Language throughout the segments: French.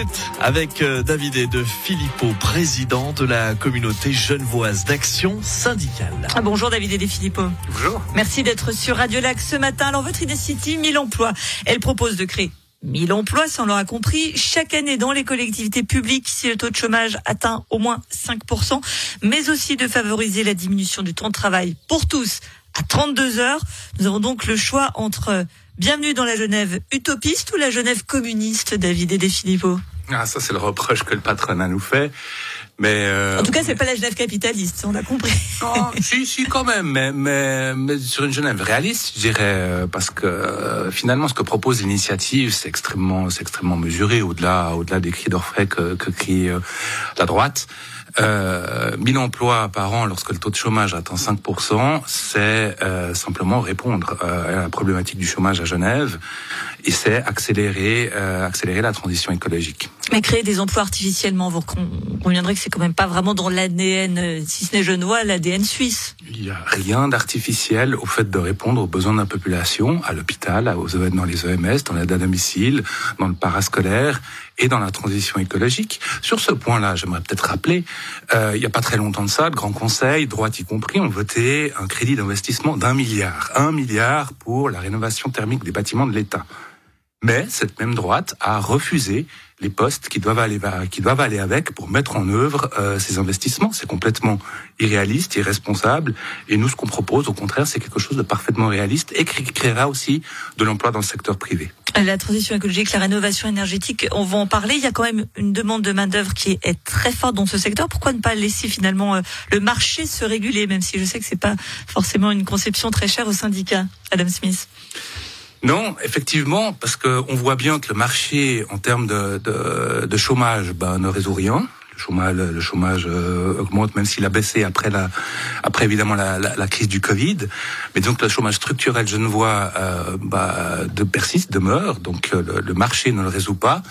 minutes avec euh, David et de Filippo, président de la communauté genevoise d'action syndicale. Ah, bonjour David et de Filippo. Bonjour. Merci d'être sur Radio Lac ce matin. Alors votre City, 1000 emplois. Elle propose de créer 1000 emplois, ça on l'aura compris, chaque année dans les collectivités publiques si le taux de chômage atteint au moins 5%, mais aussi de favoriser la diminution du temps de travail pour tous à 32 heures. Nous avons donc le choix entre bienvenue dans la Genève utopiste ou la Genève communiste, David et Philippot Ah, ça c'est le reproche que le patronat nous fait. Mais euh, en tout cas, c'est pas la Genève capitaliste, on a compris. Non, si, si, quand même, mais, mais, mais sur une Genève réaliste, je dirais, euh, parce que euh, finalement, ce que propose l'initiative, c'est extrêmement, c'est extrêmement mesuré, au-delà, au-delà des cris d'orfraie que, que crie la droite. Euh, 1000 emplois par an lorsque le taux de chômage atteint 5%, c'est euh, simplement répondre euh, à la problématique du chômage à Genève et c'est accélérer, euh, accélérer la transition écologique. Mais créer des emplois artificiellement, vous conviendrez que c'est quand même pas vraiment dans l'ADN, euh, si ce n'est genevois, l'ADN suisse. Il n'y a rien d'artificiel au fait de répondre aux besoins de la population, à l'hôpital, aux dans les EMS, dans l'aide à domicile, dans le parascolaire et dans la transition écologique. Sur ce point-là, j'aimerais peut-être rappeler, euh, il n'y a pas très longtemps de ça, le Grand Conseil, droite y compris, ont voté un crédit d'investissement d'un milliard. Un milliard pour la rénovation thermique des bâtiments de l'État. Mais cette même droite a refusé les postes qui doivent aller avec pour mettre en œuvre euh, ces investissements. C'est complètement irréaliste, irresponsable. Et nous, ce qu'on propose, au contraire, c'est quelque chose de parfaitement réaliste et qui créera aussi de l'emploi dans le secteur privé. La transition écologique, la rénovation énergétique, on va en parler. Il y a quand même une demande de main d'œuvre qui est très forte dans ce secteur. Pourquoi ne pas laisser finalement euh, le marché se réguler, même si je sais que c'est pas forcément une conception très chère au syndicat, Adam Smith? Non, effectivement, parce qu'on voit bien que le marché, en termes de, de, de chômage, ben, ne résout rien. Le chômage, le chômage euh, augmente, même s'il a baissé après la, après évidemment la, la, crise du Covid. Mais donc le chômage structurel je euh, bah, de persiste, demeure. Donc euh, le, le, marché ne le résout pas.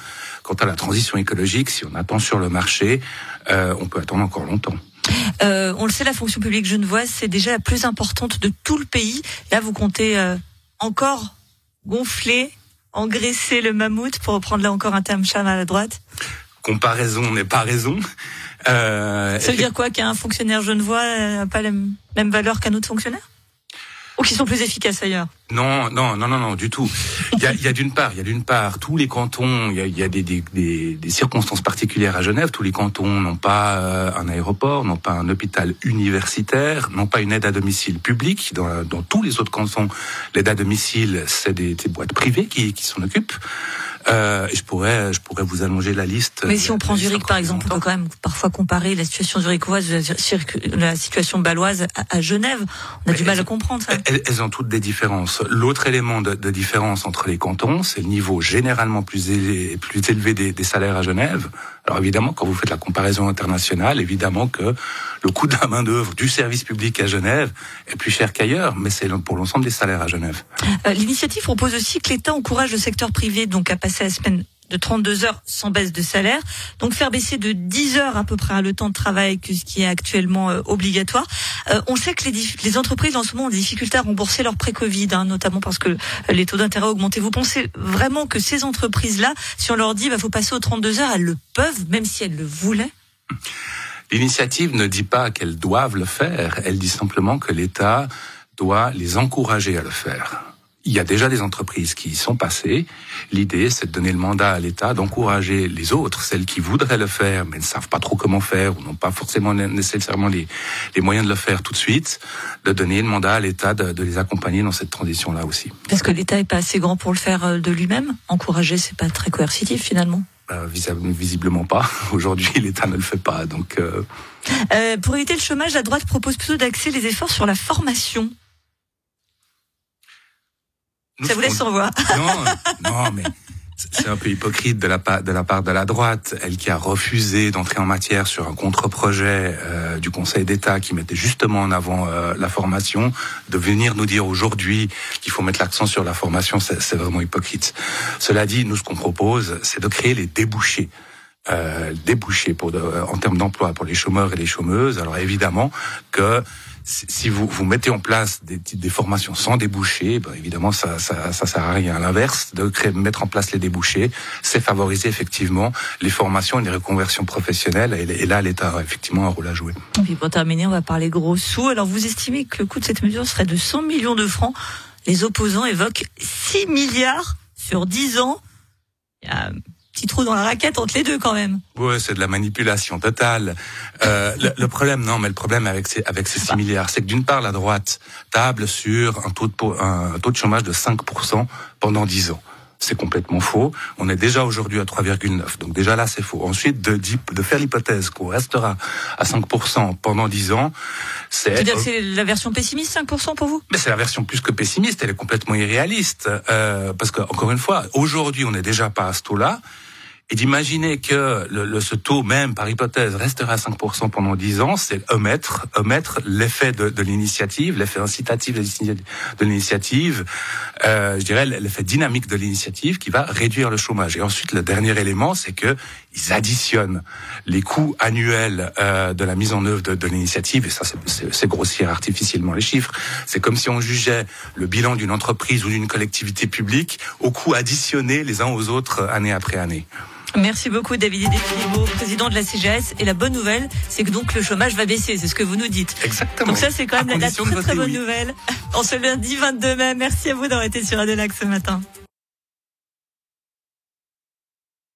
Quant à la transition écologique, si on attend sur le marché, euh, on peut attendre encore longtemps. Euh, on le sait, la fonction publique genevoise, c'est déjà la plus importante de tout le pays. Là, vous comptez euh, encore gonfler, engraisser le mammouth, pour reprendre là encore un terme cham à la droite Comparaison n'est pas raison. Euh, Ça veut dire quoi Qu'un fonctionnaire genevois n'a pas la même valeur qu'un autre fonctionnaire? Ou qui sont plus efficaces ailleurs Non, non, non, non, non, du tout. Il y a, y a d'une part, il y a d'une part tous les cantons. Il y a, y a des, des, des, circonstances particulières à Genève. Tous les cantons n'ont pas euh, un aéroport, n'ont pas un hôpital universitaire, n'ont pas une aide à domicile publique. Dans, dans tous les autres cantons, l'aide à domicile, c'est des, des boîtes privées qui, qui s'en occupent. Euh, je pourrais, je pourrais vous allonger la liste. Mais si on prend Zurich par exemple, on peut quand même parfois comparer la situation zurichoise, la situation baloise à, Genève. On a du mal à comprendre ça. Elles, elles, ont toutes des différences. L'autre élément de, de, différence entre les cantons, c'est le niveau généralement plus élevé, plus élevé des, des salaires à Genève. Alors évidemment, quand vous faites la comparaison internationale, évidemment que le coût de la main d'œuvre du service public à Genève est plus cher qu'ailleurs, mais c'est pour l'ensemble des salaires à Genève. Euh, L'initiative propose aussi que l'État encourage le secteur privé donc à passer la semaine de 32 heures sans baisse de salaire. Donc faire baisser de 10 heures à peu près le temps de travail que ce qui est actuellement euh, obligatoire. Euh, on sait que les, entreprises en ce moment ont des difficultés à rembourser leurs pré-Covid, hein, notamment parce que les taux d'intérêt ont augmenté. Vous pensez vraiment que ces entreprises-là, si on leur dit bah faut passer aux 32 heures, elles le peuvent, même si elles le voulaient? L'initiative ne dit pas qu'elles doivent le faire, elle dit simplement que l'État doit les encourager à le faire. Il y a déjà des entreprises qui y sont passées. L'idée, c'est de donner le mandat à l'État d'encourager les autres, celles qui voudraient le faire, mais ne savent pas trop comment faire ou n'ont pas forcément nécessairement les, les, moyens de le faire tout de suite, de donner le mandat à l'État de, de, les accompagner dans cette transition-là aussi. Parce que l'État est pas assez grand pour le faire euh, de lui-même? Encourager, c'est pas très coercitif finalement? Euh, visiblement pas. Aujourd'hui, l'État ne le fait pas. Donc, euh... Euh, pour éviter le chômage, la droite propose plutôt d'axer les efforts sur la formation. Vous laisse voix. Non, non, mais c'est un peu hypocrite de la, de la part de la droite, elle qui a refusé d'entrer en matière sur un contre-projet euh, du Conseil d'État qui mettait justement en avant euh, la formation, de venir nous dire aujourd'hui qu'il faut mettre l'accent sur la formation, c'est vraiment hypocrite. Cela dit, nous ce qu'on propose, c'est de créer les débouchés euh, débouchés pour en termes d'emploi pour les chômeurs et les chômeuses. Alors évidemment que si vous, vous mettez en place des, des formations sans débouchés, ben évidemment ça, ça, ça sert à rien. À l'inverse, de créer, mettre en place les débouchés, c'est favoriser effectivement les formations et les reconversions professionnelles. Et, là, l'État a effectivement un rôle à jouer. Et puis pour terminer, on va parler gros sous. Alors vous estimez que le coût de cette mesure serait de 100 millions de francs. Les opposants évoquent 6 milliards sur 10 ans. Petit trou dans la raquette entre les deux quand même. Ouais, c'est de la manipulation totale. Euh, le, problème, non, mais le problème avec ces avec ces 6 milliards, c'est que d'une part la droite table sur un taux de un taux de chômage de 5% pendant 10 ans c'est complètement faux. On est déjà aujourd'hui à 3,9. Donc déjà là, c'est faux. Ensuite, de, de faire l'hypothèse qu'on restera à 5% pendant 10 ans, c'est... c'est la version pessimiste, 5% pour vous? Mais c'est la version plus que pessimiste, elle est complètement irréaliste. Euh, parce que, encore une fois, aujourd'hui, on n'est déjà pas à ce taux-là et d'imaginer que le, ce taux, même par hypothèse, restera à 5% pendant 10 ans, c'est omettre, omettre l'effet de, de l'initiative, l'effet incitatif de l'initiative, euh, je dirais l'effet dynamique de l'initiative qui va réduire le chômage. Et ensuite, le dernier élément, c'est que ils additionnent les coûts annuels euh, de la mise en œuvre de, de l'initiative, et ça c'est grossir artificiellement les chiffres. C'est comme si on jugeait le bilan d'une entreprise ou d'une collectivité publique aux coûts additionnés les uns aux autres année après année. Merci beaucoup David Idefilibo, président de la CGS. Et la bonne nouvelle, c'est que donc le chômage va baisser, c'est ce que vous nous dites. Exactement. Donc ça, c'est quand même la, très très bonne nouvelle. En ce lundi 22 mai, merci à vous d'avoir été sur Adelac ce matin.